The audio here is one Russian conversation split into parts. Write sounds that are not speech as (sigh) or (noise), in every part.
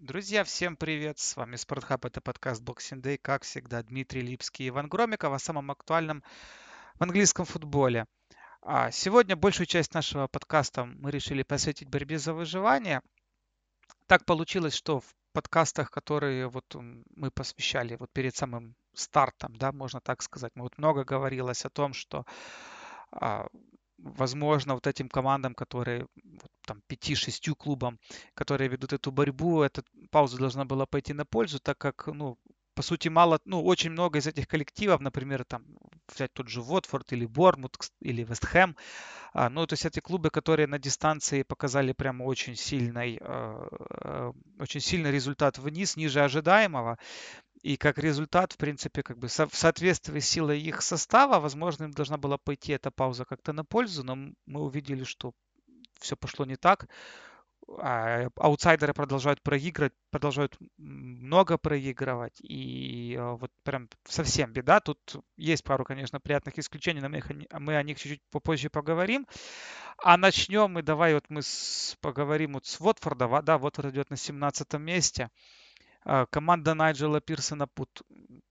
Друзья, всем привет! С вами Спортхаб, это подкаст Boxing Day. Как всегда, Дмитрий Липский и Иван Громиков о самом актуальном в английском футболе. А сегодня большую часть нашего подкаста мы решили посвятить борьбе за выживание. Так получилось, что в подкастах, которые вот мы посвящали вот перед самым стартом, да, можно так сказать, мы вот много говорилось о том, что а, возможно, вот этим командам, которые, там, 5-6 клубам, которые ведут эту борьбу, эта пауза должна была пойти на пользу, так как, ну, по сути, мало, ну, очень много из этих коллективов, например, там, взять тот же Уотфорд или Бормут или Вестхэм, а, ну, то есть эти клубы, которые на дистанции показали прямо очень сильный, э, очень сильный результат вниз, ниже ожидаемого, и как результат, в принципе, как бы в соответствии с силой их состава, возможно, им должна была пойти эта пауза как-то на пользу, но мы увидели, что все пошло не так. А аутсайдеры продолжают проигрывать, продолжают много проигрывать. И э, вот прям совсем беда. Тут есть пару, конечно, приятных исключений, но мы, их, мы о них чуть-чуть попозже поговорим. А начнем мы, давай вот мы с, поговорим вот с Watford. Да, Watford идет на 17 месте. А, команда Найджела Пирсона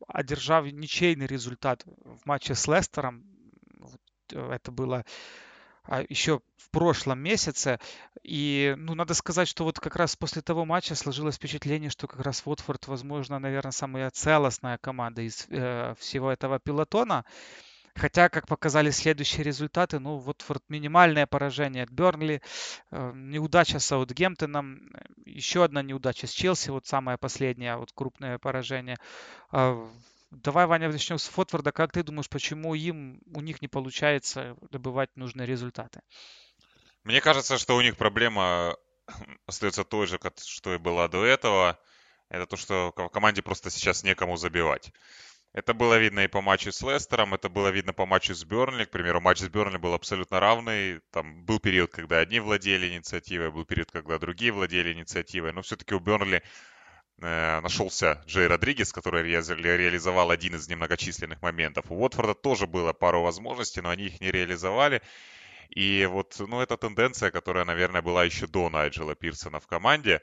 одержав ничейный результат в матче с Лестером. Э, это было а, еще в прошлом месяце. И, ну, надо сказать, что вот как раз после того матча сложилось впечатление, что как раз Уотфорд, возможно, наверное, самая целостная команда из э, всего этого пилотона. Хотя, как показали следующие результаты, ну, вот минимальное поражение от Бернли, э, неудача с Саутгемптоном, еще одна неудача с Челси, вот самое последнее, вот крупное поражение. А, давай, Ваня, начнем с Фотфорда. Как ты думаешь, почему им, у них не получается добывать нужные результаты? Мне кажется, что у них проблема (clears throat) остается той же, что и была до этого. Это то, что в команде просто сейчас некому забивать. Это было видно и по матчу с Лестером, это было видно по матчу с Бернли. К примеру, матч с Бернли был абсолютно равный. Там был период, когда одни владели инициативой, был период, когда другие владели инициативой. Но все-таки у Бернли э, нашелся Джей Родригес, который ре- реализовал один из немногочисленных моментов. У Уотфорда тоже было пару возможностей, но они их не реализовали. И вот, ну, это тенденция, которая, наверное, была еще до Найджела Пирсона в команде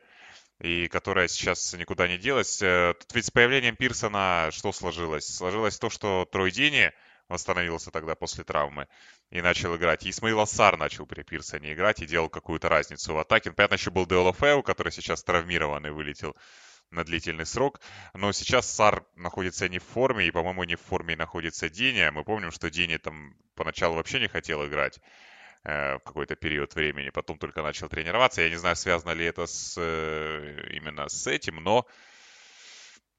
и которая сейчас никуда не делась. Э, тут ведь с появлением Пирсона что сложилось? Сложилось то, что Трой Дини восстановился тогда после травмы и начал играть. И Исмаил Ассар начал при Пирсоне играть и делал какую-то разницу в атаке. Понятно, еще был Деолофео, который сейчас травмирован и вылетел на длительный срок. Но сейчас Сар находится не в форме, и, по-моему, не в форме находится Дини. Мы помним, что Дини там поначалу вообще не хотел играть. Э, в какой-то период времени, потом только начал тренироваться. Я не знаю, связано ли это с, э, именно с этим, но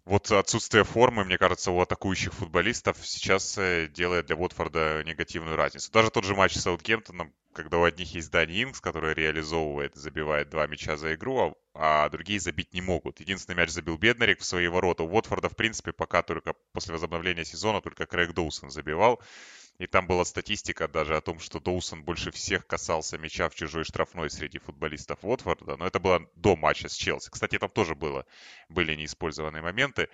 вот отсутствие формы, мне кажется, у атакующих футболистов сейчас э, делает для Уотфорда негативную разницу. Даже тот же матч с Саутгемптоном, когда у одних есть Дани Инкс, который реализовывает, забивает два мяча за игру, а, а другие забить не могут. Единственный мяч забил Беднарик в свои ворота. У Уотфорда, в принципе, пока только после возобновления сезона только Крэг Доусон забивал. И там была статистика даже о том, что Доусон больше всех касался мяча в чужой штрафной среди футболистов Уотфорда. Но это было до матча с Челси. Кстати, там тоже было, были неиспользованные моменты.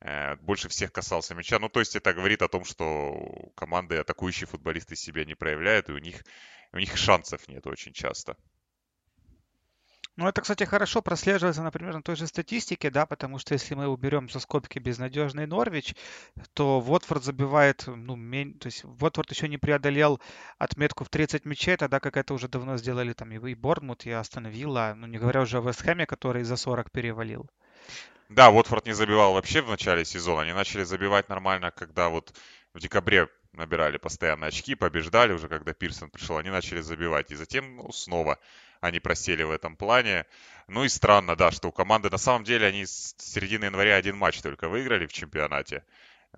Э, больше всех касался мяча. Ну, то есть это говорит о том, что команды атакующие футболисты себя не проявляют, и у них, у них шансов нет очень часто. Ну, это, кстати, хорошо прослеживается, например, на той же статистике, да, потому что если мы уберем за скобки безнадежный Норвич, то Вотфорд забивает, ну, мень... то есть Вотфорд еще не преодолел отметку в 30 мячей, тогда как это уже давно сделали там и Борнмут, и Астон Вилла, ну, не говоря уже о Вестхэме, который за 40 перевалил. Да, Уотфорд не забивал вообще в начале сезона. Они начали забивать нормально, когда вот в декабре набирали постоянно очки, побеждали уже, когда Пирсон пришел, они начали забивать. И затем ну, снова они просели в этом плане. Ну и странно, да, что у команды на самом деле они с середины января один матч только выиграли в чемпионате.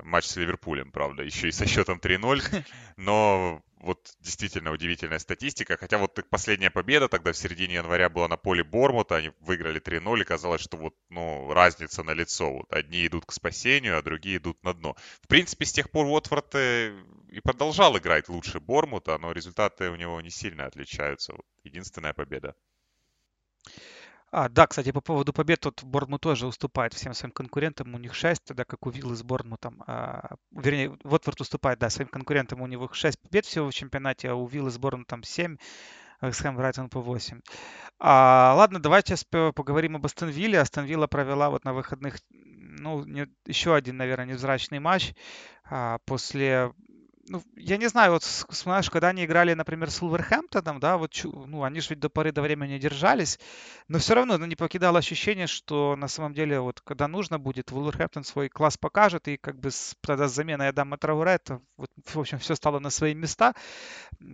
Матч с Ливерпулем, правда, еще и со счетом 3-0. (laughs) Но вот действительно удивительная статистика. Хотя вот последняя победа тогда в середине января была на поле Бормута. Они выиграли 3-0 и казалось, что вот ну, разница на лицо. Вот одни идут к спасению, а другие идут на дно. В принципе, с тех пор Уотфорд э, и продолжал играть лучше Бормута, но результаты у него не сильно отличаются. Вот единственная победа. А, да, кстати, по поводу побед, тут Борнмут тоже уступает всем своим конкурентам. У них 6, тогда как у Виллы с Борнмутом. А, вернее, Вотфорд уступает, да, своим конкурентам. У них 6 побед всего в чемпионате, а у Виллы с Борнмутом 7. Вестхэм Брайтон по 8. А, ладно, давайте поговорим об Астон Вилле. Астон Вилла провела вот на выходных, ну, не, еще один, наверное, невзрачный матч а, после ну, я не знаю, вот знаешь, когда они играли, например, с Улверхэмптоном, да, вот, ну, они же ведь до поры до времени держались, но все равно ну, не покидало ощущение, что на самом деле, вот, когда нужно будет, Улверхэмптон свой класс покажет, и как бы с, тогда с заменой Адама Трауре, это, вот, в общем, все стало на свои места.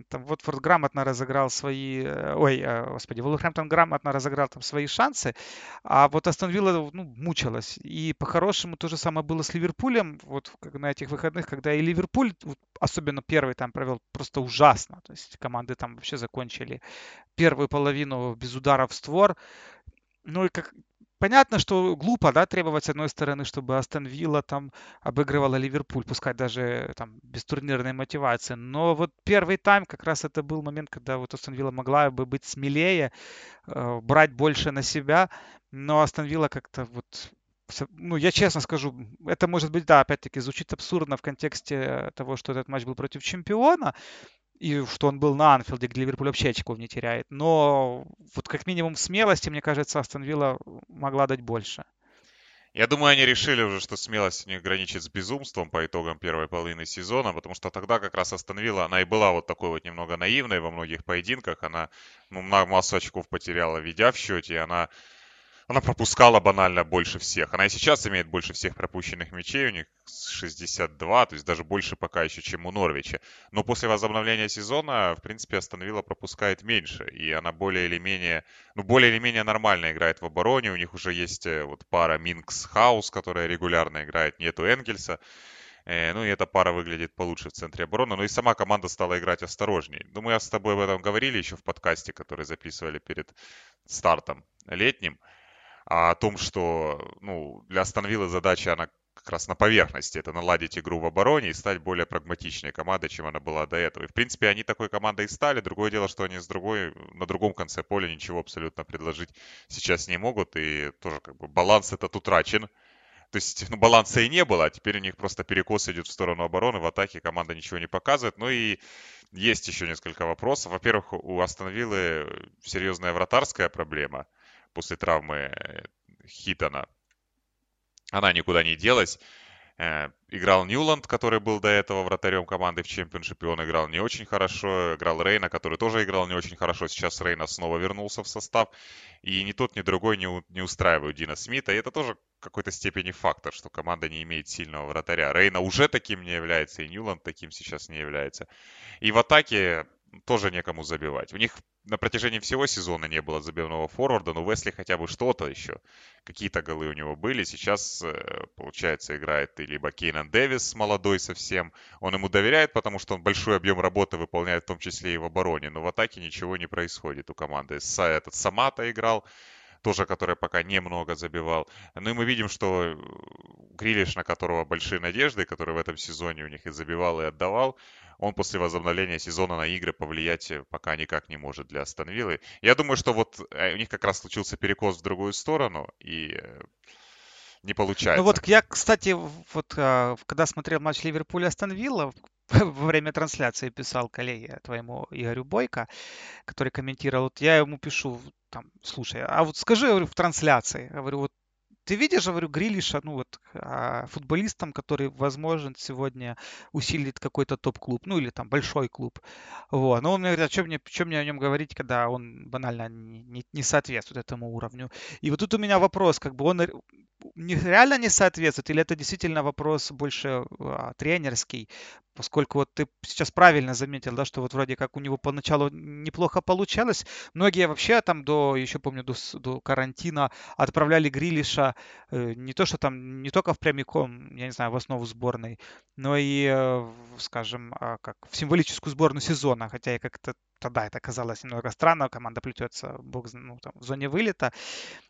Там Уотфорд грамотно разыграл свои, э, ой, э, господи, Улверхэмптон грамотно разыграл там свои шансы, а вот Астон Вилла, ну, мучилась. И по-хорошему то же самое было с Ливерпулем, вот на этих выходных, когда и Ливерпуль особенно первый там провел просто ужасно. То есть команды там вообще закончили первую половину без ударов в створ. Ну и как понятно, что глупо, да, требовать с одной стороны, чтобы Астон Вилла там обыгрывала Ливерпуль, пускай даже там без турнирной мотивации. Но вот первый тайм как раз это был момент, когда вот Астон Вилла могла бы быть смелее, э, брать больше на себя, но Астон Вилла как-то вот ну, я честно скажу, это может быть, да, опять-таки звучит абсурдно в контексте того, что этот матч был против чемпиона, и что он был на Анфилде, где Ливерпуль вообще очков не теряет. Но вот как минимум смелости, мне кажется, Астон Вилла могла дать больше. Я думаю, они решили уже, что смелость не граничит с безумством по итогам первой половины сезона, потому что тогда как раз остановила, она и была вот такой вот немного наивной во многих поединках, она ну, массу очков потеряла, ведя в счете, она она пропускала банально больше всех. Она и сейчас имеет больше всех пропущенных мячей, у них 62, то есть даже больше пока еще, чем у Норвича. Но после возобновления сезона, в принципе, остановила пропускает меньше, и она более или менее, ну, более или менее нормально играет в обороне. У них уже есть э, вот пара Минкс Хаус, которая регулярно играет, нету Энгельса. Э, ну и эта пара выглядит получше в центре обороны. Ну и сама команда стала играть осторожнее. Думаю, с тобой об этом говорили еще в подкасте, который записывали перед стартом летним а о том, что ну, для Астон задача, она как раз на поверхности. Это наладить игру в обороне и стать более прагматичной командой, чем она была до этого. И, в принципе, они такой командой и стали. Другое дело, что они с другой, на другом конце поля ничего абсолютно предложить сейчас не могут. И тоже как бы баланс этот утрачен. То есть ну, баланса и не было, а теперь у них просто перекос идет в сторону обороны. В атаке команда ничего не показывает. Ну и есть еще несколько вопросов. Во-первых, у Астон серьезная вратарская проблема – после травмы э, Хитона. Она никуда не делась. Э, играл Ньюланд, который был до этого вратарем команды в чемпионшипе. Он играл не очень хорошо. Играл Рейна, который тоже играл не очень хорошо. Сейчас Рейна снова вернулся в состав. И ни тот, ни другой не, не устраивают Дина Смита. И это тоже в какой-то степени фактор, что команда не имеет сильного вратаря. Рейна уже таким не является, и Ньюланд таким сейчас не является. И в атаке тоже некому забивать. У них на протяжении всего сезона не было забивного форварда, но Весли хотя бы что-то еще. Какие-то голы у него были. Сейчас, э, получается, играет либо Кейнан Дэвис, молодой совсем. Он ему доверяет, потому что он большой объем работы выполняет, в том числе и в обороне. Но в атаке ничего не происходит у команды. Этот Самата играл, тоже который пока немного забивал. Ну и мы видим, что Грилиш, на которого большие надежды, который в этом сезоне у них и забивал, и отдавал, он после возобновления сезона на игры повлиять э, пока никак не может для Астон Я думаю, что вот э, у них как раз случился перекос в другую сторону, и э, не получается. Ну вот я, кстати, вот а, когда смотрел матч Ливерпуля Астон Вилла, (laughs) во время трансляции писал коллеге твоему Игорю Бойко, который комментировал, вот я ему пишу, там, слушай, а вот скажи, говорю, в трансляции, говорю, вот ты видишь, говорю, Грилиша, ну вот, а, футболистом, который, возможно, сегодня усилит какой-то топ-клуб, ну или там большой клуб. Вот. Но он мне говорит, а что мне, что мне о нем говорить, когда он банально не, не, не соответствует этому уровню. И вот тут у меня вопрос, как бы он реально не соответствует, или это действительно вопрос больше а, тренерский, поскольку вот ты сейчас правильно заметил, да, что вот вроде как у него поначалу неплохо получалось. Многие вообще там до, еще помню, до, до карантина отправляли Грилиша э, не то, что там, не только в прямиком, я не знаю, в основу сборной, но и, э, скажем, э, как в символическую сборную сезона, хотя я как-то тогда это казалось немного странно, команда плетется бог, ну, там, в зоне вылета.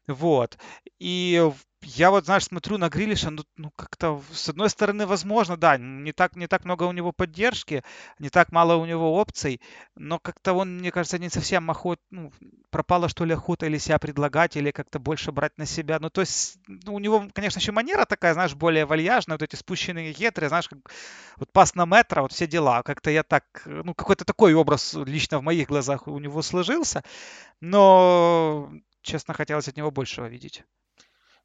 Вот. И я вот, знаешь, смотрю на Грилиша, ну, ну как-то, с одной стороны, возможно, да, не так, не так много у него поддержки, не так мало у него опций, но как-то он, мне кажется, не совсем охот, ну, пропала, что ли, охота или себя предлагать, или как-то больше брать на себя. Ну, то есть, ну, у него, конечно, еще манера такая, знаешь, более вальяжная, вот эти спущенные гетры, знаешь, как вот пас на метро, вот все дела. Как-то я так, ну, какой-то такой образ лично в моих глазах у него сложился, но, честно, хотелось от него большего видеть.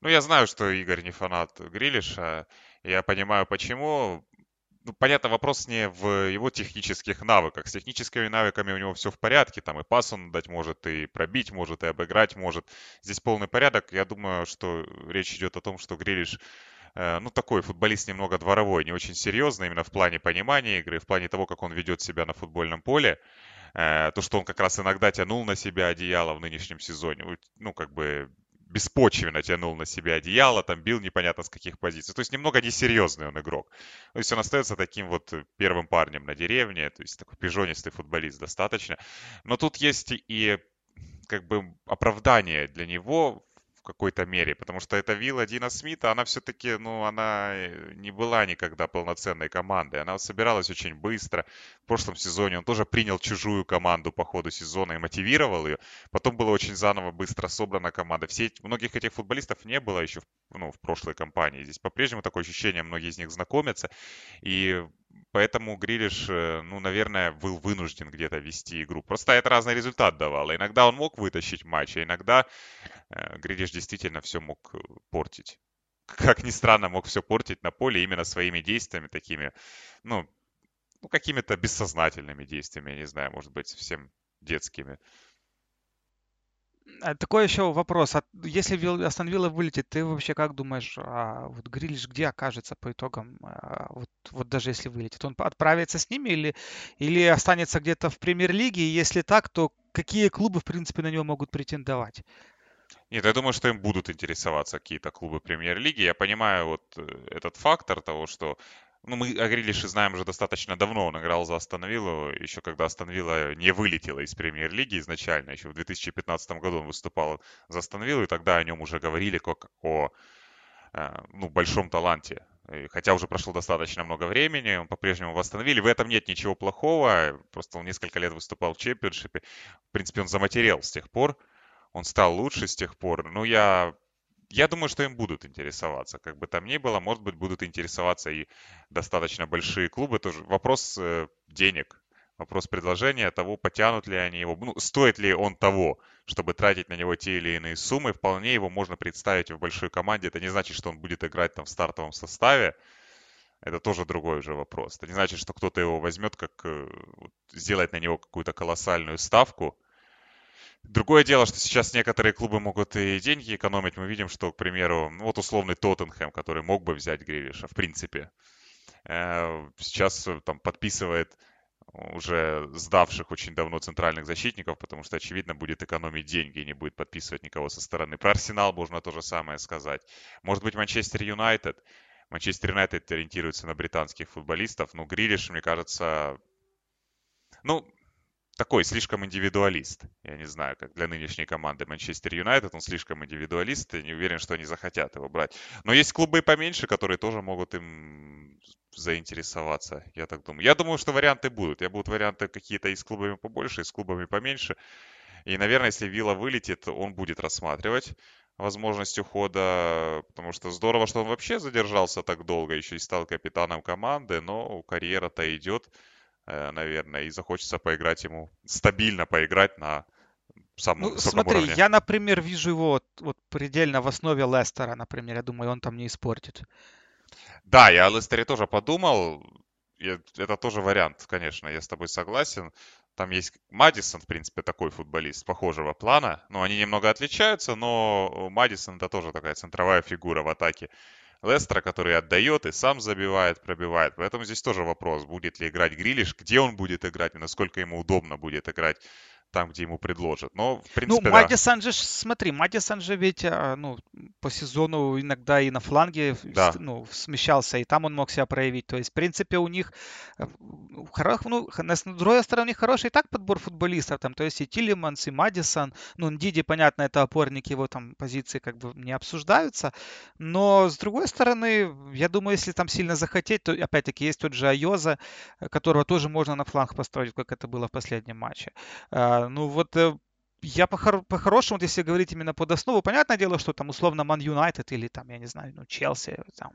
Ну, я знаю, что Игорь не фанат Грилиша. Я понимаю, почему. Ну, понятно, вопрос не в его технических навыках. С техническими навыками у него все в порядке. Там и пас он дать может, и пробить может, и обыграть может. Здесь полный порядок. Я думаю, что речь идет о том, что Грилиш э, ну, такой футболист немного дворовой, не очень серьезный именно в плане понимания игры, в плане того, как он ведет себя на футбольном поле. Э, то, что он как раз иногда тянул на себя одеяло в нынешнем сезоне, ну, как бы беспочвенно тянул на себя одеяло, там бил непонятно с каких позиций. То есть немного несерьезный он игрок. То есть он остается таким вот первым парнем на деревне, то есть такой пижонистый футболист достаточно. Но тут есть и как бы оправдание для него какой-то мере, потому что эта вилла Дина Смита, она все-таки, ну, она э, не была никогда полноценной командой, она собиралась очень быстро. В прошлом сезоне он тоже принял чужую команду по ходу сезона и мотивировал ее. Потом была очень заново быстро собрана команда. Все, многих этих футболистов не было еще ну, в прошлой кампании. Здесь по-прежнему такое ощущение, многие из них знакомятся. И Поэтому Грилиш, э, ну, наверное, был вынужден где-то вести игру. Просто это разный результат давало. Иногда он мог вытащить матч, а иногда э, Грилиш действительно все мог э, портить. (laughs) Как ни странно, мог все портить на поле именно своими действиями такими, ну, ну какими-то бессознательными действиями, я не знаю, может быть, совсем детскими. А такой еще вопрос. А если Астон Вилла вылетит, ты вообще как думаешь, а вот Грилиш где окажется по итогам, а, вот, вот даже если вылетит? Он отправится с ними или, или останется где-то в премьер-лиге? И если так, то какие клубы, в принципе, на него могут претендовать? Нет, я думаю, что им будут интересоваться какие-то клубы премьер-лиги. Я понимаю вот э, этот фактор того, что ну, мы о Грилише знаем уже достаточно давно. Он играл за Астон Виллу, еще когда Астон Вилла не вылетела из премьер-лиги изначально. Еще в 2015 году он выступал за Астон Виллу, и тогда о нем уже говорили как о э, ну, большом таланте. Хотя уже прошло достаточно много времени, он по-прежнему восстановили. В этом нет ничего плохого. Просто он несколько лет выступал в чемпионшипе. В принципе, он заматерел с тех пор. Он стал лучше с тех пор. Ну, я я думаю, что им будут интересоваться. Как бы там ни было, может быть, будут интересоваться и достаточно большие клубы. Тоже вопрос э, денег, вопрос предложения, того, потянут ли они его, ну, стоит ли он того, чтобы тратить на него те или иные суммы. Вполне его можно представить в большой команде. Это не значит, что он будет играть там в стартовом составе. Это тоже другой уже вопрос. Это не значит, что кто-то его возьмет, как э, сделать на него какую-то колоссальную ставку Другое дело, что сейчас некоторые клубы могут и деньги экономить. Мы видим, что, к примеру, ну, вот условный Тоттенхэм, который мог бы взять Грилиша, в принципе, э, сейчас э, там подписывает уже сдавших очень давно центральных защитников, потому что, очевидно, будет экономить деньги и не будет подписывать никого со стороны. Про Арсенал можно то же самое сказать. Может быть, Манчестер Юнайтед. Манчестер Юнайтед ориентируется на британских футболистов, но Грилиш, мне кажется, ну, такой слишком индивидуалист. Я не знаю, как для нынешней команды Манчестер Юнайтед, он слишком индивидуалист, и не уверен, что они захотят его брать. Но есть клубы поменьше, которые тоже могут им заинтересоваться, я так думаю. Я думаю, что варианты будут. Я будут варианты какие-то и с клубами побольше, и с клубами поменьше. И, наверное, если Вилла вылетит, он будет рассматривать возможность ухода, потому что здорово, что он вообще задержался так долго, еще и стал капитаном команды, но карьера-то идет. Э, наверное, и захочется поиграть ему, стабильно поиграть на самом ну, смотри, уровне. я, например, вижу его вот, вот предельно в основе Лестера, например, я думаю, он там не испортит. Да, я о Лестере тоже подумал, это тоже вариант, конечно, я с тобой согласен. Там есть Мадисон, в принципе, такой футболист похожего плана. Но они немного отличаются, но Мадисон это тоже такая центровая фигура в атаке. Лестера, который отдает и сам забивает, пробивает. Поэтому здесь тоже вопрос, будет ли играть Грилиш, где он будет играть и насколько ему удобно будет играть там, где ему предложат. Но, в ну, принципе, ну, Мадисон да. же, смотри, Мадисон же ведь а, ну, по сезону иногда и на фланге да. ну, смещался, и там он мог себя проявить. То есть, в принципе, у них, э, ну, с другой стороны, у них хороший и так подбор футболистов. Там, то есть и Тилиманс, и Мадисон. Ну, Диди, понятно, это опорник, его там позиции как бы не обсуждаются. Но, с другой стороны, я думаю, если там сильно захотеть, то, опять-таки, есть тот же Айоза, которого тоже можно на фланг построить, как это было в последнем матче. А, ну вот э, я по-хорошему, если говорить именно под основу, понятное дело, что там условно Ман Юнайтед или там, я не знаю, ну, Челси, там,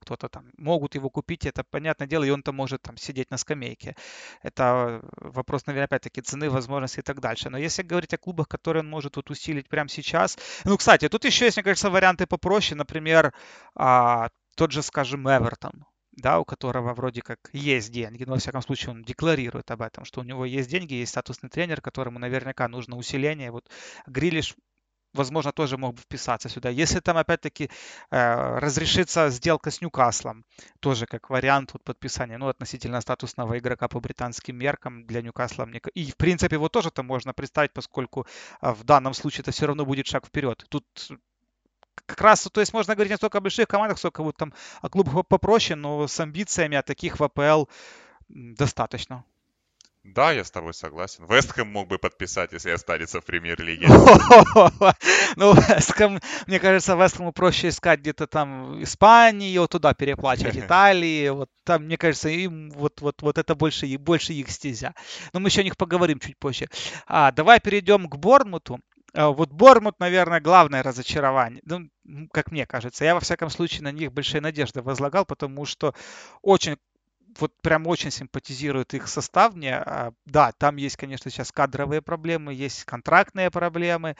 кто-то там могут его купить, это понятное дело, и он там может там сидеть на скамейке. Это вопрос, наверное, опять-таки цены, возможности и так дальше. Но если говорить о клубах, которые он может вот усилить прямо сейчас, ну, кстати, тут еще есть, мне кажется, варианты попроще, например, а, тот же, скажем, Эвертон да, у которого вроде как есть деньги, но во всяком случае он декларирует об этом, что у него есть деньги, есть статусный тренер, которому наверняка нужно усиление. Вот Грилиш возможно, тоже мог бы вписаться сюда. Если там, опять-таки, э, разрешится сделка с Ньюкаслом, тоже как вариант вот подписания, ну, относительно статусного игрока по британским меркам для Ньюкасла. Мне... И, в принципе, его тоже там можно представить, поскольку э, в данном случае это все равно будет шаг вперед. Тут как раз, то есть можно говорить не только о больших командах, сколько вот там о клубах попроще, но с амбициями, а таких в АПЛ достаточно. Да, я с тобой согласен. Вестхэм мог бы подписать, если останется в премьер-лиге. (laughs) Ну, Вестхэм, мне кажется, Вестхэму проще искать где-то там Испании, вот туда переплачивать (laughs) Италии. Вот там, мне кажется, им вот, вот, вот это больше, больше их стезя. Но мы еще о них поговорим чуть позже. А, давай перейдем к Борнмуту. А, вот Бормут, наверное, главное разочарование. Ну, как мне кажется. Я, во всяком случае, на них большие надежды возлагал, потому что очень вот прям очень симпатизирует их состав мне. А, да, там есть, конечно, сейчас кадровые проблемы, есть контрактные проблемы.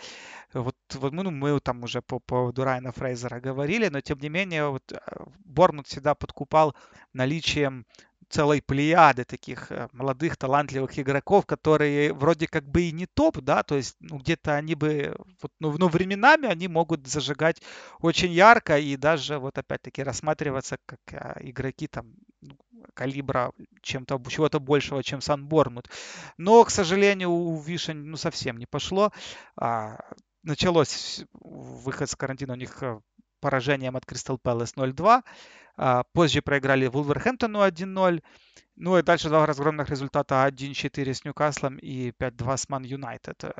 Вот, вот мы, ну, мы там уже по поводу Райана Фрейзера говорили, но тем не менее вот а, Бормут всегда подкупал наличием целой плеяды таких э, молодых, талантливых игроков, которые вроде как бы и не топ, да, то есть ну, где-то они бы, вот, ну, ну, временами они могут зажигать очень ярко и даже вот опять-таки рассматриваться как а, игроки там ну, калибра чем-то, чего-то большего, чем Санборнут. Но, к сожалению, у Вишень ну, совсем не пошло. А, началось выход с карантина у них э, поражением от Кристал Пэлас 0-2. А, позже проиграли Вулверхэмптону 1-0. Ну и дальше два разгромных результата 1-4 с Ньюкаслом и 5-2 с Ман Юнайтед. Э,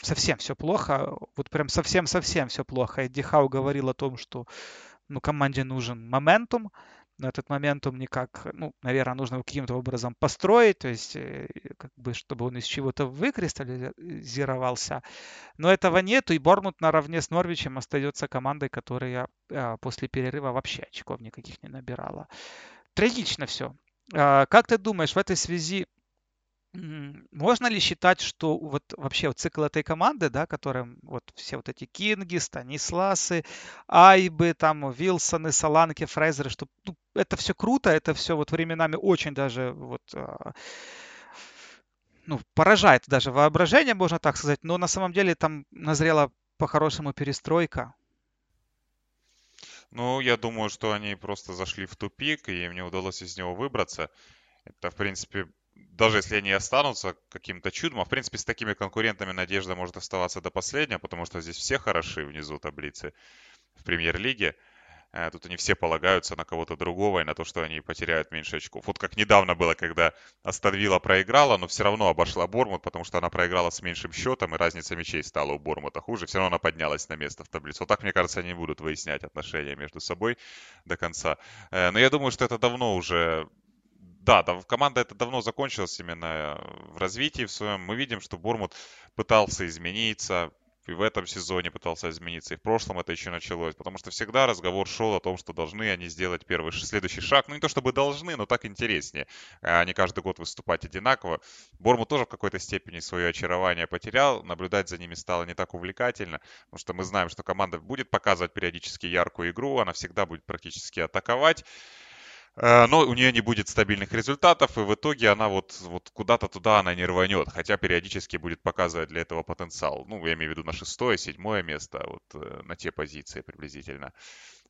совсем все плохо. Вот прям совсем-совсем все плохо. Эдди Хау говорил о том, что ну, команде нужен моментум но этот моментум никак, ну, наверное, нужно каким-то образом построить, то есть э, как бы, чтобы он из чего-то выкристаллизировался. Но этого нету, и Бормут наравне с Норвичем остается командой, которая а, после перерыва вообще очков никаких не набирала. Трагично все. А, как ты думаешь, в этой связи можно ли считать, что вот вообще вот цикл этой команды, да, которым вот все вот эти Кинги, Станисласы, Айбы, там Вилсоны, Саланки, Фрейзеры, что ну, это все круто, это все вот временами очень даже вот а, ну, поражает даже воображение, можно так сказать, но на самом деле там назрела по-хорошему перестройка. Ну, я думаю, что они просто зашли в тупик, и им не удалось из него выбраться. Это, в принципе, даже если они останутся каким-то чудом, а в принципе с такими конкурентами надежда может оставаться до последнего, потому что здесь все хороши внизу таблицы в премьер-лиге. Э, тут они все полагаются на кого-то другого и на то, что они потеряют меньше очков. Вот как недавно было, когда Астон проиграла, но все равно обошла Бормут, потому что она проиграла с меньшим счетом, и разница мячей стала у Бормута хуже. Все равно она поднялась на место в таблице. Вот так, мне кажется, они будут выяснять отношения между собой до конца. Э, но я думаю, что это давно уже да, да, команда это давно закончилась именно в развитии в своем. Мы видим, что Бормут пытался измениться, и в этом сезоне пытался измениться, и в прошлом это еще началось, потому что всегда разговор шел о том, что должны они сделать первый, следующий шаг, ну не то чтобы должны, но так интереснее, а не каждый год выступать одинаково. Борму тоже в какой-то степени свое очарование потерял, наблюдать за ними стало не так увлекательно, потому что мы знаем, что команда будет показывать периодически яркую игру, она всегда будет практически атаковать, Э, но у нее не будет стабильных результатов, и в итоге она вот, вот куда-то туда она не рванет, хотя периодически будет показывать для этого потенциал. Ну, я имею в виду на шестое, седьмое место, вот э, на те позиции приблизительно.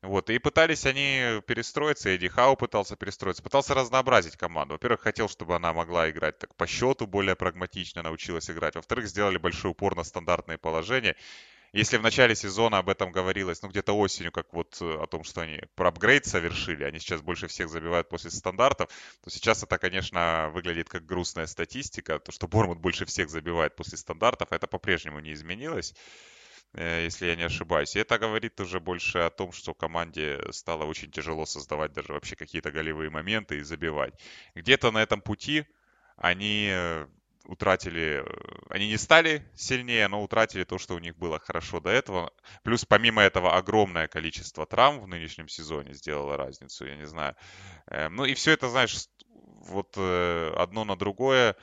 Вот, и пытались они перестроиться, Эдди Хау пытался перестроиться, пытался разнообразить команду. Во-первых, хотел, чтобы она могла играть так по счету, более прагматично научилась играть. Во-вторых, сделали большой упор на стандартные положения. Если в начале сезона об этом говорилось, ну, где-то осенью, как вот э, о том, что они про апгрейд совершили, они сейчас больше всех забивают после стандартов, то сейчас это, конечно, выглядит как грустная статистика, то, что Бормут больше всех забивает после стандартов, это по-прежнему не изменилось э, если я не ошибаюсь. И это говорит уже больше о том, что команде стало очень тяжело создавать даже вообще какие-то голевые моменты и забивать. Где-то на этом пути они э, утратили, они не стали сильнее, но утратили то, что у них было хорошо до этого. Плюс помимо этого огромное количество травм в нынешнем сезоне сделало разницу, я не знаю. Эм, ну и все это, знаешь, вот э, одно на другое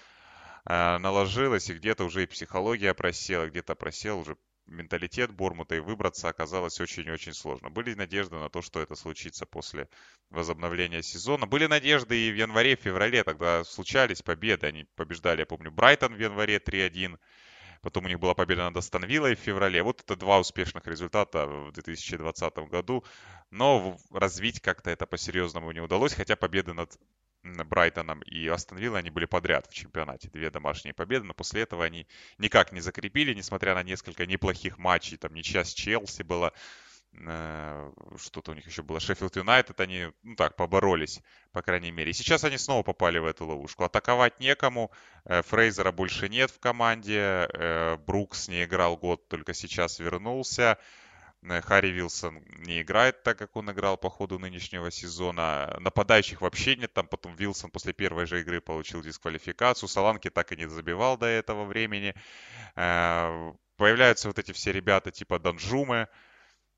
э, наложилось, и где-то уже и психология просела, где-то просел уже менталитет Бормута и выбраться оказалось очень-очень сложно. Были надежды на то, что это случится после возобновления сезона. Были надежды и в январе, феврале, тогда случались победы. Они побеждали, я помню, Брайтон в январе 3-1. Потом у них была победа над Астон Виллой в феврале. Вот это два успешных результата в 2020 году. Но развить как-то это по-серьезному не удалось. Хотя победы над Брайтоном и Астон Виллой они были подряд в чемпионате. Две домашние победы, но после этого они никак не закрепили, несмотря на несколько неплохих матчей. Там ничья с Челси была, э, что-то у них еще было, Шеффилд Юнайтед, они, ну так, поборолись, по крайней мере. И сейчас они снова попали в эту ловушку. Атаковать некому, э, Фрейзера больше нет в команде, э, Брукс не играл год, только сейчас вернулся. Э, Харри Вилсон не играет так, как он играл по ходу нынешнего сезона. Нападающих вообще нет. Там потом Вилсон после первой же игры получил дисквалификацию. Саланки так и не забивал до этого времени. Э, появляются вот эти все ребята типа Данжумы,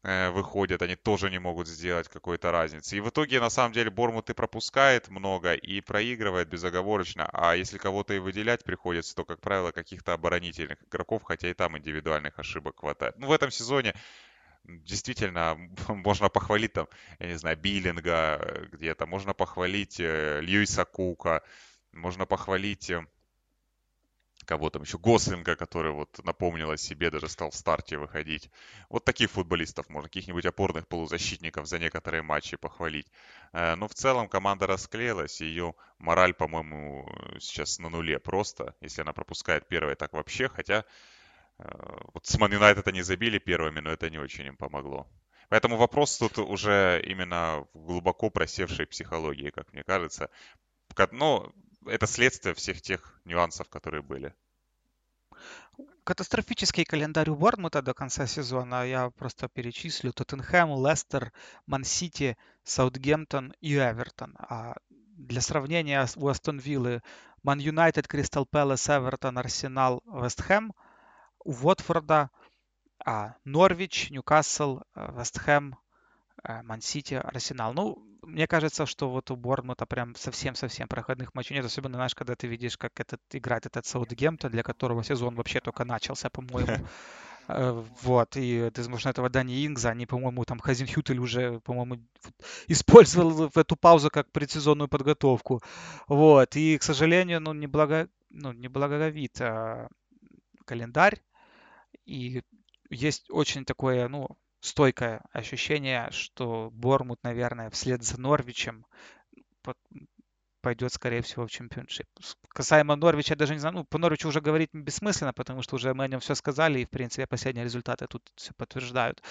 э, выходят, они тоже не могут сделать какой-то разницы. И в итоге, на самом деле, Бормут и пропускает много, и проигрывает безоговорочно. А если кого-то и выделять приходится, то, как правило, каких-то оборонительных игроков, хотя и там индивидуальных ошибок хватает. Ну, в этом сезоне действительно (laughs) можно похвалить там, я не знаю, Биллинга э, где-то, можно похвалить э, Льюиса Кука, можно похвалить э, кого там еще, Гослинга, который вот напомнил о себе, даже стал в старте выходить. Вот таких футболистов можно, каких-нибудь опорных полузащитников за некоторые матчи похвалить. Но в целом команда расклеилась, ее мораль, по-моему, сейчас на нуле просто, если она пропускает первое, так вообще, хотя вот с Ман Юнайтед они забили первыми, но это не очень им помогло. Поэтому вопрос тут уже именно в глубоко просевшей психологии, как мне кажется. Но это следствие всех тех нюансов, которые были. Катастрофический календарь у Борнмута до конца сезона. Я просто перечислю. Тоттенхэм, Лестер, Ман-Сити, Саутгемптон и Эвертон. А для сравнения у Астон Виллы Ман Юнайтед, Кристал Пэлас, Эвертон, Арсенал, Вестхэм – у Уотфорда, а, Норвич, Ньюкасл, э, Вестхэм, э, Ман-Сити, Арсенал. Ну, мне кажется, что вот у Борнмута прям совсем-совсем проходных матчей нет. Особенно, знаешь, когда ты видишь, как этот играет этот Саутгемптон, для которого сезон вообще только начался, по-моему. (laughs) Э, вот, и ты на этого Дани Ингза, они, по-моему, там Хазин Хютель уже, по-моему, использовал в эту паузу как предсезонную подготовку. Вот, и, к сожалению, ну, не, благо, ну, не благовит а, календарь и есть очень такое, ну, стойкое ощущение, что Бормут, наверное, вслед за Норвичем пойдет, скорее всего, в чемпионшип. Касаемо Норвича, даже не знаю, ну, по Норвичу уже говорить бессмысленно, потому что уже мы о нем все сказали, и, в принципе, последние результаты тут все подтверждают.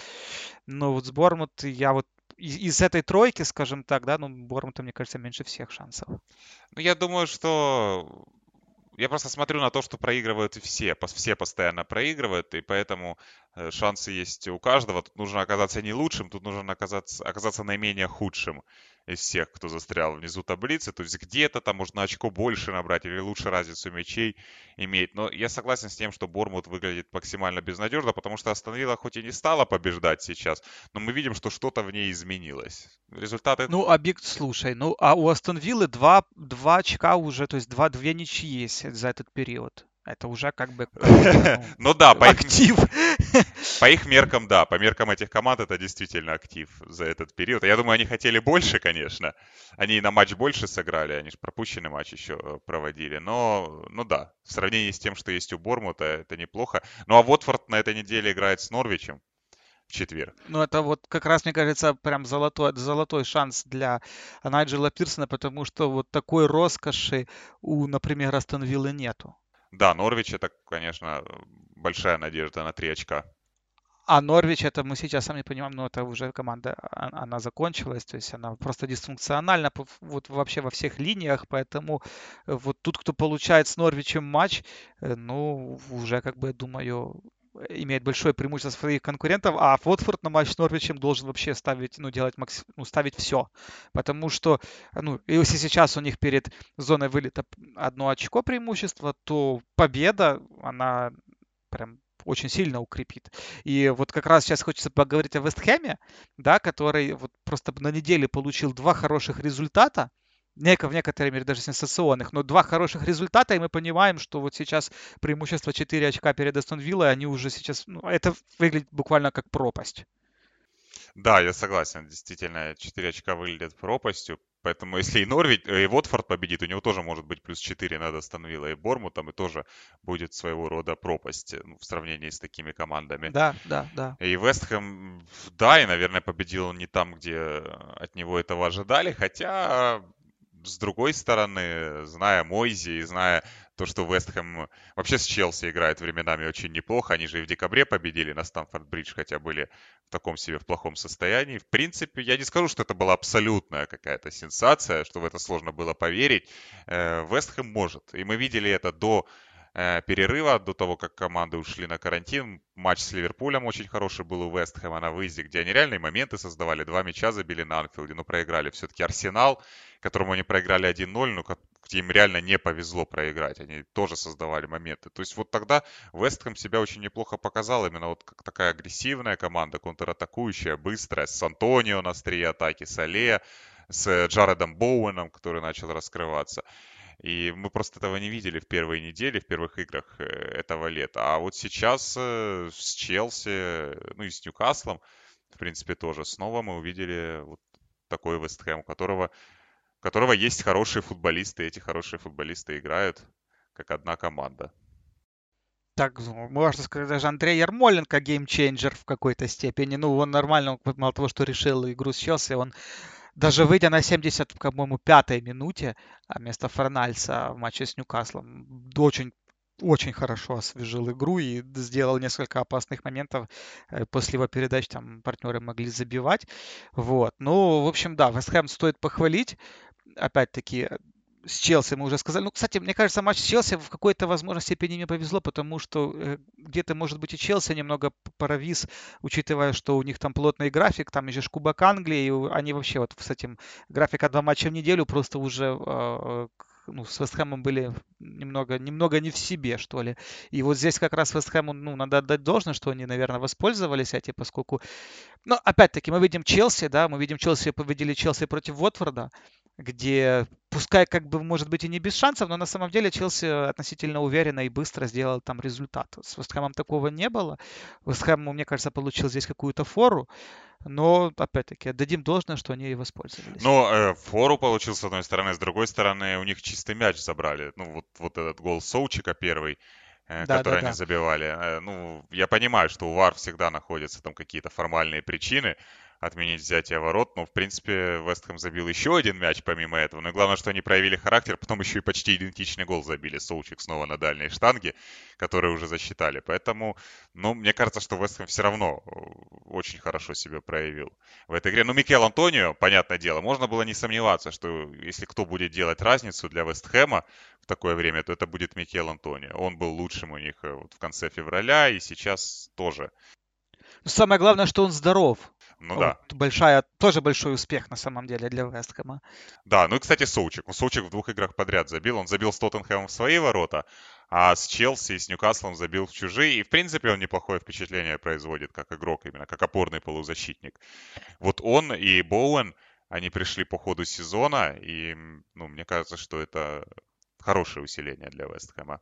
Но вот с Бормут я вот из этой тройки, скажем так, да, ну, Бормута, мне кажется, меньше всех шансов. Ну, я думаю, что я просто смотрю на то, что проигрывают все, все постоянно проигрывают, и поэтому э, шансы есть у каждого. Тут нужно оказаться не лучшим, тут нужно оказаться, оказаться наименее худшим из всех, кто застрял внизу таблицы. То есть где-то там можно очко больше набрать или лучше разницу мячей иметь. Но я согласен с тем, что Бормут выглядит максимально безнадежно, потому что Астон хоть и не стала побеждать сейчас, но мы видим, что что-то в ней изменилось. Результаты... Ну, объект, слушай, ну, а у Астон Виллы два, два очка уже, то есть два, две ничьи есть за этот период. Это уже как бы... (laughs) Ну да, по актив. По их меркам, да. По меркам этих команд это действительно актив за этот период. Я думаю, они хотели больше, конечно. Они на матч больше сыграли, они же пропущенный матч еще э, проводили. Но, ну да, в сравнении с тем, что есть у Бормута, это неплохо. Ну а Уотфорд на этой неделе играет с Норвичем в четверг. Ну, это вот как раз, мне кажется, прям золотой, золотой шанс для Найджела Пирсона, потому что вот такой роскоши у, например, Астон Виллы нету. Да, Норвич это, конечно, большая надежда на три очка. А Норвич, это мы сейчас сами понимаем, но это уже команда, а, она закончилась, то есть она просто дисфункциональна вот вообще во всех линиях, поэтому вот тут, кто получает с Норвичем матч, э, ну, уже, как бы, думаю, имеет большое преимущество своих конкурентов, а Уотфорд на матч с Норвичем должен вообще ставить, ну, делать макс... ну, ставить все. Потому что, ну, если сейчас у них перед зоной вылета одно очко преимущество, то победа, она прям очень сильно укрепит. И вот как раз сейчас хочется поговорить о Вестхэме, да, который вот просто на неделе получил два хороших результата, в некоторой мере даже сенсационных, но два хороших результата, и мы понимаем, что вот сейчас преимущество 4 очка перед Астон Виллой, они уже сейчас, ну, это выглядит буквально как пропасть. Да, я согласен, действительно, 4 очка выглядят пропастью, поэтому (laughs) если и Норвич, э, и Вотфорд победит, у него тоже может быть плюс 4 над Астон Виллой и Бормутом, и тоже будет своего рода пропасть э, ну, в сравнении с такими командами. Да, да, да. И Вестхэм, да, и, наверное, победил он не там, где от него этого ожидали, хотя с другой стороны, зная Мойзи и зная то, что Вестхэм вообще с Челси играет временами очень неплохо, они же и в декабре победили на Стамфорд-Бридж, хотя были в таком себе в плохом состоянии. В принципе, я не скажу, что это была абсолютная какая-то сенсация, что в это сложно было поверить. Э, Вестхэм может. И мы видели это до перерыва до того, как команды ушли на карантин. Матч с Ливерпулем очень хороший был у Вестхэма на выезде, где они реальные моменты создавали. Два мяча забили на Анфилде, но проиграли. Все-таки Арсенал, которому они проиграли 1-0, но где им реально не повезло проиграть. Они тоже создавали моменты. То есть вот тогда Вестхэм себя очень неплохо показал. Именно вот как такая агрессивная команда, контратакующая, быстрая, с Антонио на острие атаки, с Алле, с Джаредом Боуэном, который начал раскрываться. И мы просто этого не видели в первой неделе, в первых играх э, этого лета. А вот сейчас э, с Челси, ну и с Ньюкаслом, в принципе, тоже снова мы увидели вот такой Вестхэм, у которого, у которого есть хорошие футболисты, и эти хорошие футболисты играют как одна команда. Так, можно сказать, даже Андрей Ярмоленко game changer в какой-то степени. Ну, он нормально, мало того, что решил игру с Челси, он даже выйдя на 70, по-моему, пятой минуте а вместо Форнальса в матче с Ньюкаслом, очень очень хорошо освежил игру и сделал несколько опасных моментов. Э, после его передач там партнеры могли забивать. Вот. Ну, в общем, да, Вестхэм стоит похвалить. Опять-таки, с Челси мы уже сказали. Ну, кстати, мне кажется, матч с Челси в какой-то, возможной степени мне повезло, потому что э, где-то, может быть, и Челси немного провис, учитывая, что у них там плотный график, там еще Кубок Англии, и они вообще вот с этим графика два матча в неделю просто уже э, ну, с Вестхэмом были немного, немного не в себе, что ли. И вот здесь как раз Вестхэму, ну, надо отдать должное, что они, наверное, воспользовались этим, поскольку... Но, опять-таки, мы видим Челси, да, мы видим Челси, победили Челси против Уотфорда, где, пускай как бы, может быть, и не без шансов, но на самом деле Челси относительно уверенно и быстро сделал там результат. С Вестхэмом такого не было. Вестхэм, мне кажется, получил здесь какую-то фору. Но, опять-таки, отдадим должное, что они и воспользовались. Ну, э, фору получил с одной стороны, с другой стороны, у них чистый мяч забрали. Ну, вот, вот этот гол Соучика первый, э, да, который да, они да. забивали. Э, ну, я понимаю, что у ВАР всегда находятся там какие-то формальные причины, отменить взятие ворот. Но, в принципе, Вестхэм забил еще один мяч помимо этого. Но главное, что они проявили характер, потом еще и почти идентичный гол забили. Соучик снова на дальней штанге, которые уже засчитали. Поэтому, ну, мне кажется, что Вестхэм все равно э, очень хорошо себя проявил в этой игре. Ну, Микел Антонио, понятное дело, можно было не сомневаться, что если кто будет делать разницу для Вестхэма в такое время, то это будет Микел Антонио. Он был лучшим у них э, в конце февраля и сейчас тоже. Самое главное, что он здоров. Ну да. большая, тоже большой успех на самом деле для Вестхэма. Да, ну и, кстати, Соучик. Ну, Соучик в двух играх подряд забил. Он забил с Тоттенхэмом в свои ворота, а с Челси и с Ньюкаслом забил в чужие. И, в принципе, он неплохое впечатление производит как игрок, именно как опорный полузащитник. Вот он и Боуэн, они пришли по ходу сезона, и, ну, мне кажется, что это хорошее усиление для Вестхэма.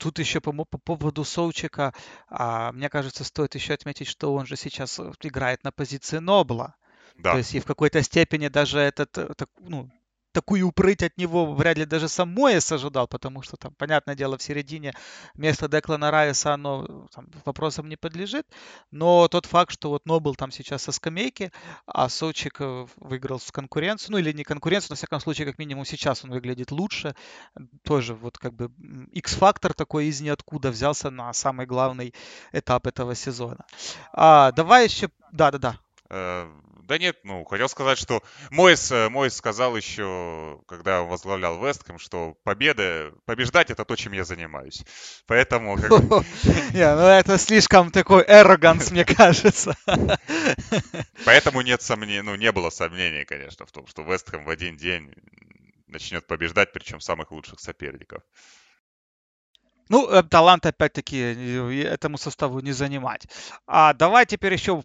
Тут еще по, по поводу Соучика, а, мне кажется, стоит еще отметить, что он же сейчас э, играет на позиции Нобла. Да. То есть и в какой-то степени даже этот, э, так, ну, такую упрыть от него вряд ли даже сам Моэс ожидал, потому что там, понятное дело, в середине место Деклана Райса, оно там, вопросам не подлежит, но тот факт, что вот Нобл там сейчас со скамейки, а Сочик э, выиграл с конкуренцию, ну или не конкуренцию, но, в всяком случае, как минимум сейчас он выглядит лучше, тоже вот как бы X-фактор такой из ниоткуда взялся на самый главный этап этого сезона. А, давай еще... Да-да-да. Э, Да нет, ну, хотел сказать, что Мойс, э, Мойс сказал еще, когда возглавлял Вестхэм, что победы, побеждать это то, чем я занимаюсь. Поэтому... (laughs) Не, ну это слишком такой эроганс, мне кажется. (laughs) Поэтому нет сомнений, ну, не было сомнений, конечно, в том, что Вестхэм в один день начнет побеждать, причем самых лучших соперников. Ну, э, талант, опять-таки, этому составу не занимать. А давай теперь еще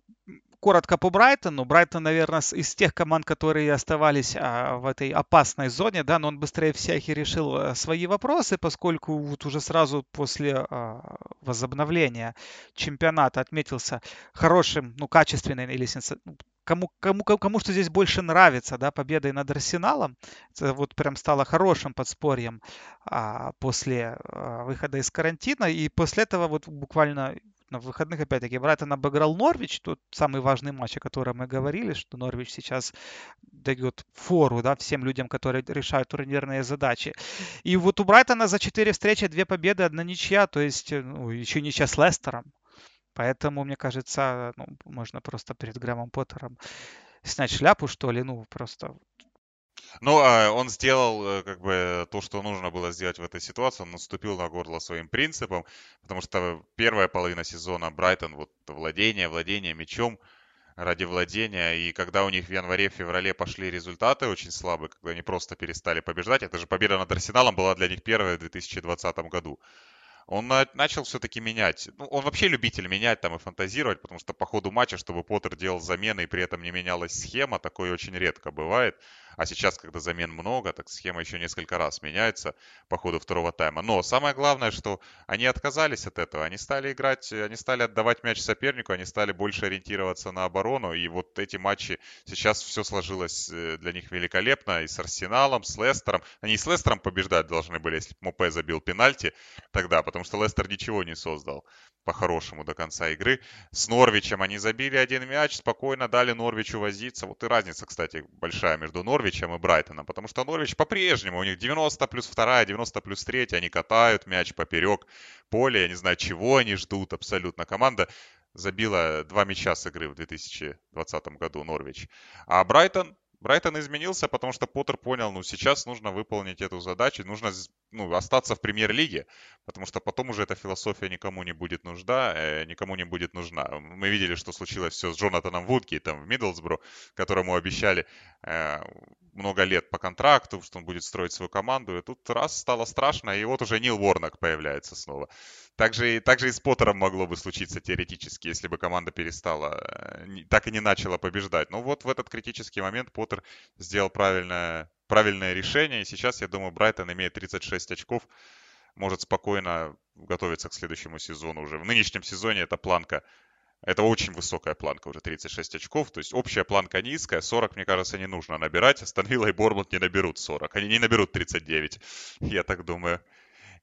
коротко по Брайтону. Брайтон, наверное, из тех команд, которые оставались а, в этой опасной зоне, да, но он быстрее всех и решил а, свои вопросы, поскольку вот уже сразу после а, возобновления чемпионата отметился хорошим, ну, качественным или ну, кому, кому, кому что здесь больше нравится, да, победой над Арсеналом. Это вот прям стало хорошим подспорьем а, после а, выхода из карантина. И после этого вот буквально на выходных, опять-таки, Брайтон обыграл Норвич, тот самый важный матч, о котором мы говорили, что Норвич сейчас дает фору да, всем людям, которые решают турнирные задачи. И вот у Брайтона за четыре встречи две победы, одна ничья, то есть ну, еще ничья с Лестером. Поэтому, мне кажется, ну, можно просто перед Грэмом Поттером снять шляпу, что ли, ну, просто ну, а он сделал э, как бы то, что нужно было сделать в этой ситуации. Он наступил на горло своим принципам, потому что первая половина сезона Брайтон, вот владение, владение мячом ради владения. И когда у них в январе-феврале пошли результаты очень слабые, когда они просто перестали побеждать, это же победа над Арсеналом была для них первая в 2020 году он начал все-таки менять. Ну, он вообще любитель менять там и фантазировать, потому что по ходу матча, чтобы Поттер делал замены и при этом не менялась схема, такое очень редко бывает. А сейчас, когда замен много, так схема еще несколько раз меняется по ходу второго тайма. Но самое главное, что они отказались от этого. Они стали играть, они стали отдавать мяч сопернику, они стали больше ориентироваться на оборону. И вот эти матчи, сейчас все сложилось э, для них великолепно. И с Арсеналом, с Лестером. Они и с Лестером побеждать должны были, если бы Мопе забил пенальти тогда, потому что Лестер ничего не создал по-хорошему до конца игры. С Норвичем они забили один мяч, спокойно дали Норвичу возиться. Вот и разница, кстати, большая между Норвичем и Брайтоном, потому что Норвич по-прежнему, у них 90 плюс 2, 90 плюс 3, они катают мяч поперек поля, я не знаю, чего они ждут абсолютно. Команда забила два мяча с игры в 2020 году Норвич. А Брайтон Брайтон изменился, потому что Поттер понял, ну, сейчас нужно выполнить эту задачу, нужно ну, остаться в премьер-лиге, потому что потом уже эта философия никому не будет нужна, э, никому не будет нужна. Мы видели, что случилось все с Джонатаном Вудки, там, в Миддлсбро, которому обещали э, много лет по контракту, что он будет строить свою команду, и тут раз стало страшно, и вот уже Нил Ворнок появляется снова. Также, также и с Поттером могло бы случиться теоретически, если бы команда перестала, э, так и не начала побеждать. Но вот в этот критический момент Поттер сделал правильное, правильное решение. И сейчас, я думаю, Брайтон имеет 36 очков, может спокойно готовиться к следующему сезону уже. В нынешнем сезоне эта планка это очень высокая планка, уже 36 очков. То есть общая планка низкая. 40, мне кажется, не нужно набирать. Астон и Бормут не наберут 40. Они не наберут 39, (laughs) я так думаю.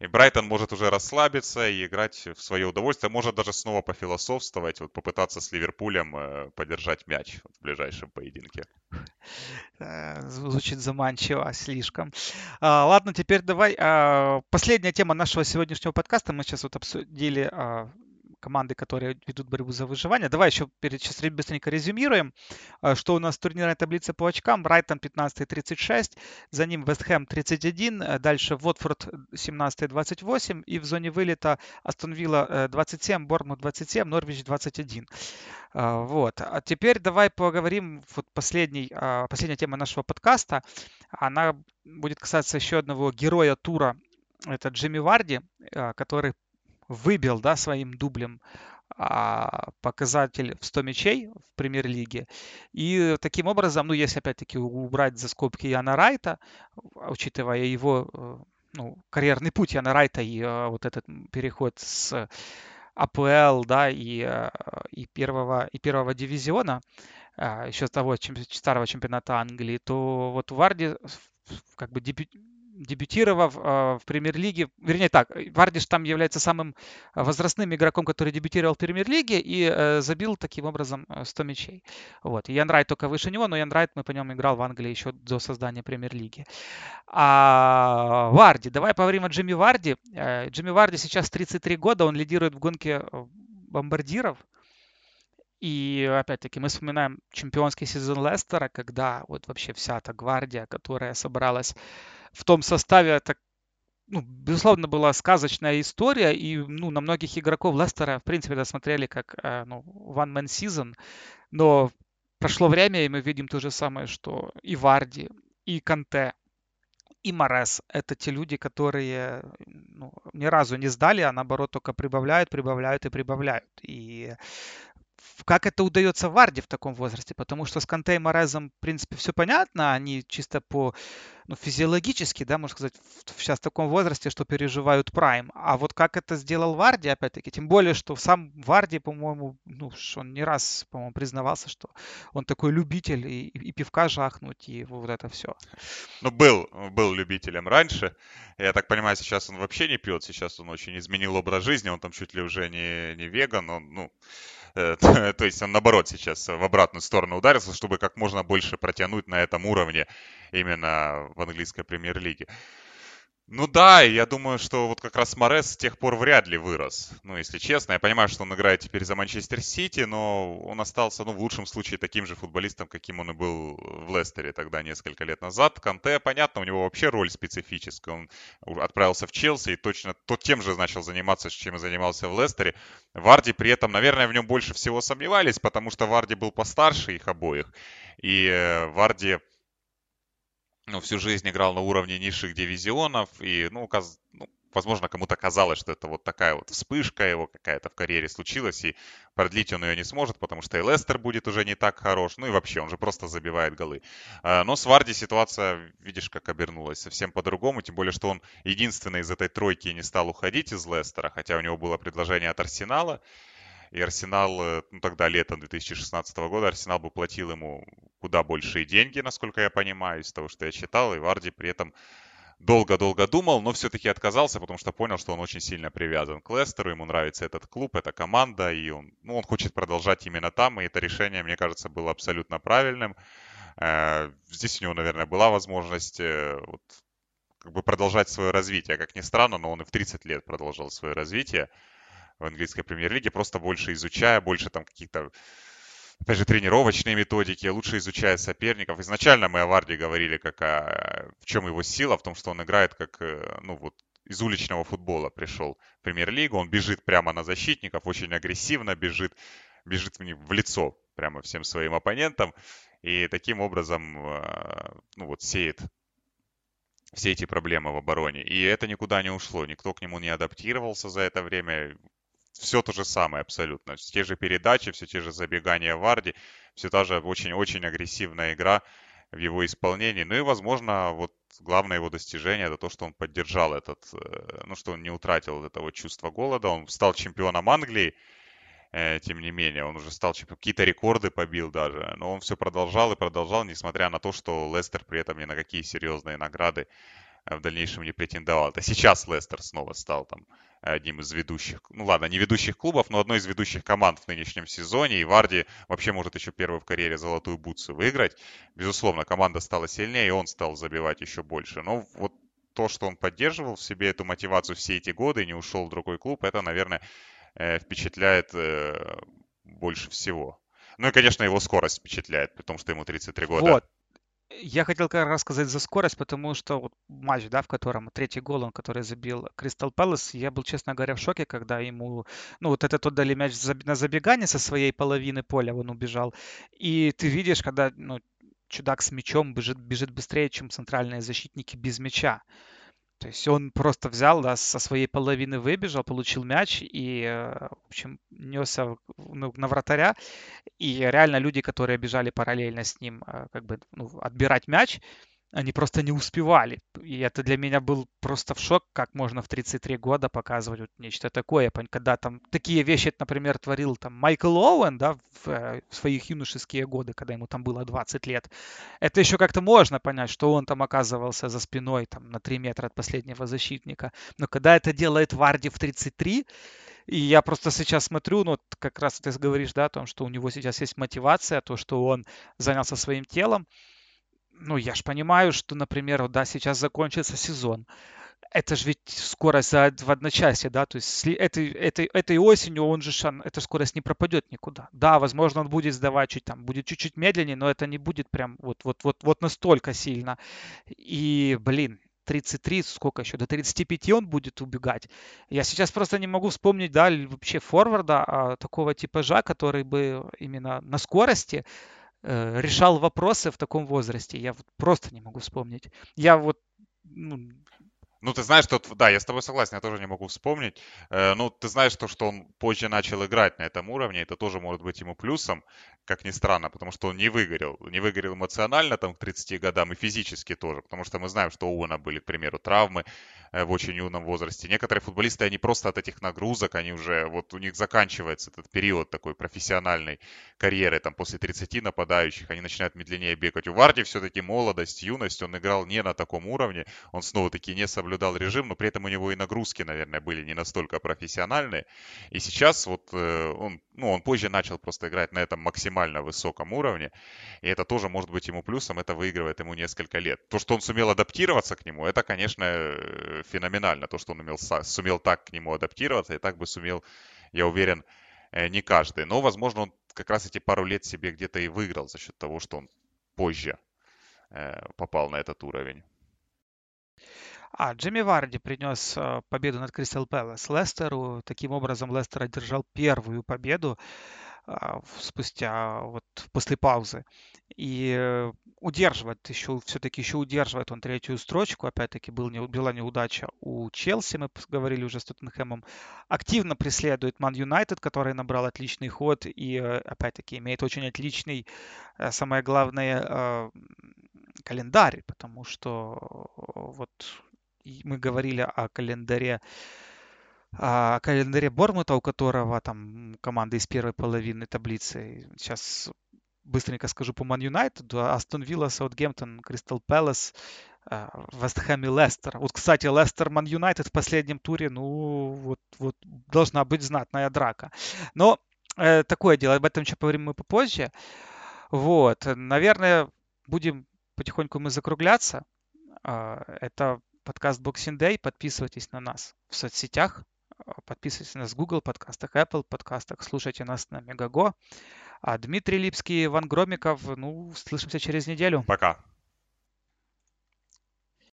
И Брайтон может уже расслабиться и играть в свое удовольствие. Может даже снова пофилософствовать, вот попытаться с Ливерпулем э, подержать мяч в ближайшем поединке. Э, звучит заманчиво слишком. А, ладно, теперь давай. А, последняя тема нашего сегодняшнего подкаста. Мы сейчас вот обсудили а, команды, которые ведут борьбу за выживание. Давай еще перед сейчас быстренько резюмируем, э, что у нас турнирная таблица по очкам. Брайтон 15 36, за ним Вестхэм 31, э, дальше Вотфорд 17 28 и в зоне вылета Астон Вилла 27, Бормут 27, Норвич 21. Вот. А теперь давай поговорим, вот последний, а, последняя тема нашего подкаста, она будет касаться еще одного героя тура, это Джимми Варди, э, который выбил да, своим дублем а, показатель в 100 мячей в премьер-лиге. И таким образом, ну, если опять-таки убрать за скобки Яна Райта, учитывая его э, ну, карьерный путь Яна Райта и а, вот этот переход с АПЛ, да, и, э, и, первого, и первого дивизиона, а, еще с того чем, старого чемпионата Англии, то вот Варди как бы дебют, дебютировав в премьер-лиге, вернее так, Вардиш там является самым возрастным игроком, который дебютировал в премьер-лиге и э, забил таким образом 100 мячей. Вот. Ян Райт только выше него, но Ян Райт, мы по нему играл в Англии еще до создания премьер-лиги. А Варди, давай поговорим о Джимми Варди. Э, Джимми Варди сейчас 33 года, он лидирует в гонке бомбардиров. И опять-таки мы вспоминаем чемпионский сезон Лестера, когда вот вообще вся эта гвардия, которая собралась в том составе, это ну, безусловно, была сказочная история, и ну, на многих игроков Лестера, в принципе, это смотрели как э, ну, one-man season, но прошло время, и мы видим то же самое, что и Варди, и Канте, и Морес – это те люди, которые ну, ни разу не сдали, а наоборот только прибавляют, прибавляют и прибавляют. И как это удается Варди в таком возрасте, потому что с Канте и Морезом, в принципе, все понятно, они чисто по, ну, физиологически, да, можно сказать, в, сейчас в таком возрасте, что переживают прайм. А вот как это сделал Варди, опять-таки, тем более, что сам Варди, по-моему, ну, он не раз, по-моему, признавался, что он такой любитель и, и пивка жахнуть, и вот это все. Ну, был, был любителем раньше. Я так понимаю, сейчас он вообще не пьет, сейчас он очень изменил образ жизни, он там чуть ли уже не, не веган, он, ну, (laughs) то есть он, наоборот, сейчас в обратную сторону ударился, чтобы как можно больше протянуть на этом уровне именно в английской премьер-лиге. Ну да, я думаю, что вот как раз Морес с тех пор вряд ли вырос. Ну, если честно, я понимаю, что он играет теперь за Манчестер Сити, но он остался, ну, в лучшем случае, таким же футболистом, каким он и был в Лестере тогда несколько лет назад. Канте, понятно, у него вообще роль специфическая. Он отправился в Челси и точно то, тем же начал заниматься, чем и занимался в Лестере. Варди при этом, наверное, в нем больше всего сомневались, потому что Варди был постарше их обоих. И э, Варди ну, всю жизнь играл на уровне низших дивизионов, и, ну, каз... ну возможно, кому-то казалось, что это вот такая вот вспышка его какая-то в карьере случилась, и продлить он ее не сможет, потому что и Лестер будет уже не так хорош, ну и вообще, он же просто забивает голы. А, но с Варди ситуация, видишь, как обернулась совсем по-другому, тем более, что он единственный из этой тройки не стал уходить из Лестера, хотя у него было предложение от Арсенала, и Арсенал, э, ну тогда летом 2016 года, Арсенал бы платил ему куда большие деньги, насколько я понимаю, из того, что я читал. И Варди при этом долго-долго думал, но все-таки отказался, потому что понял, что он очень сильно привязан к Лестеру, ему нравится этот клуб, эта команда, и он, ну, он хочет продолжать именно там, и это решение, мне кажется, было абсолютно правильным. Э, здесь у него, наверное, была возможность э, вот, как бы продолжать свое развитие. Как ни странно, но он и в 30 лет продолжал свое развитие в английской премьер-лиге, просто больше изучая, больше там каких-то опять же, тренировочные методики, лучше изучая соперников. Изначально мы о Варде говорили, как о, в чем его сила, в том, что он играет как, э, ну вот, из уличного футбола пришел в премьер-лигу, он бежит прямо на защитников, очень агрессивно бежит, бежит в лицо прямо всем своим оппонентам, и таким образом, э, ну вот, сеет все эти проблемы в обороне. И это никуда не ушло, никто к нему не адаптировался за это время все то же самое абсолютно. Все те же передачи, все те же забегания Варди, все та же очень-очень агрессивная игра в его исполнении. Ну и, возможно, вот главное его достижение это то, что он поддержал этот, э, ну, что он не утратил этого чувства голода. Он стал чемпионом Англии, э, тем не менее, он уже стал чемпионом, какие-то рекорды побил даже, но он все продолжал и продолжал, несмотря на то, что Лестер при этом ни на какие серьезные награды э, в дальнейшем не претендовал. Это сейчас Лестер снова стал там одним из ведущих, ну ладно, не ведущих клубов, но одной из ведущих команд в нынешнем сезоне. И Варди вообще может еще первый в карьере золотую бутсу выиграть. Безусловно, команда стала сильнее, и он стал забивать еще больше. Но вот то, что он поддерживал в себе эту мотивацию все эти годы и не ушел в другой клуб, это, наверное, э, впечатляет э, больше всего. Ну и, конечно, его скорость впечатляет, при том, что ему 33 года. Вот, я хотел как раз сказать за скорость, потому что вот матч, да, в котором третий гол, он, который забил Кристал Пэлас, я был, честно говоря, в шоке, когда ему, ну, вот этот отдали мяч на забегание со своей половины поля, он убежал. И ты видишь, когда, ну, чудак с мячом бежит, бежит быстрее, чем центральные защитники без мяча. То есть он просто взял, да, со своей половины выбежал, получил мяч и, э, в общем, несся ну, на вратаря. И реально люди, которые бежали параллельно с ним, э, как бы ну, отбирать мяч, они просто не успевали. И это для меня был просто в шок, как можно в 33 года показывать вот нечто такое. Когда там такие вещи, например, творил там Майкл Оуэн, да, в, э, в своих юношеские годы, когда ему там было 20 лет. Это еще как-то можно понять, что он там оказывался за спиной там на 3 метра от последнего защитника. Но когда это делает Варди в 33, и я просто сейчас смотрю, ну, как раз ты говоришь, да, о том, что у него сейчас есть мотивация, то, что он занялся своим телом ну, я ж понимаю, что, например, да, сейчас закончится сезон. это же ведь скорость в одночасье, да, то есть этой, этой, этой осенью он же, эта скорость не пропадет никуда. Да, возможно, он будет сдавать чуть там, будет чуть-чуть медленнее, но это не будет прям вот, вот, вот, вот настолько сильно. И, блин, 33, сколько еще, до 35 он будет убегать. Я сейчас просто не могу вспомнить, да, вообще форварда а, такого типажа, который бы именно на скорости решал вопросы в таком возрасте. Я вот просто не могу вспомнить. Я вот ну, ну, ты знаешь, что... Да, я с тобой согласен, я тоже не могу вспомнить. Э, ну, ты знаешь то, что он позже начал играть на этом уровне, это тоже может быть ему плюсом, как ни странно, потому что он не выгорел. Не выгорел эмоционально там к 30 годам и физически тоже, потому что мы знаем, что у Уна были, к примеру, травмы э, в очень юном возрасте. Некоторые футболисты, они просто от этих нагрузок, они уже... Вот у них заканчивается этот период такой профессиональной карьеры, там, после 30 нападающих, они начинают медленнее бегать. У Варди все-таки молодость, юность, он играл не на таком уровне, он снова-таки не соблюдал соблюдал режим, но при этом у него и нагрузки, наверное, были не настолько профессиональные. И сейчас вот э, он, ну, он позже начал просто играть на этом максимально высоком уровне, и это тоже может быть ему плюсом, это выигрывает ему несколько лет. То, что он сумел адаптироваться к нему, это, конечно, э, феноменально. То, что он умел, сумел так к нему адаптироваться, и так бы сумел, я уверен, э, не каждый. Но, возможно, он как раз эти пару лет себе где-то и выиграл за счет того, что он позже попал на этот уровень. А, Джимми Варди принес э, победу над Кристал Пэлас Лестеру. Таким образом, Лестер одержал первую победу а, спустя вот после паузы. И э, удерживает еще, все-таки еще удерживает он третью строчку. Опять-таки был, была неудача у Челси, мы говорили уже с Тоттенхэмом. Активно преследует Ман Юнайтед, который набрал отличный ход и, э, опять-таки, имеет очень отличный, самое главное, календарь, потому что вот мы говорили о календаре о календаре Бормута, у которого там команда из первой половины таблицы. Сейчас быстренько скажу по Ман Юнайтеду. Астон Вилла, Саутгемптон, Кристал Пэлас, Вест Хэм и Лестер. Вот, кстати, Лестер Ман Юнайтед в последнем туре, ну, вот, вот должна быть знатная драка. Но э, такое дело, об этом еще поговорим мы попозже. Вот, наверное, будем потихоньку мы закругляться. Э, это подкаст Boxing Day. Подписывайтесь на нас в соцсетях. А, подписывайтесь на нас в Google подкастах, Apple подкастах. Слушайте нас на Мегаго. А Дмитрий Липский, Иван Громиков. Ну, слышимся через неделю. Пока.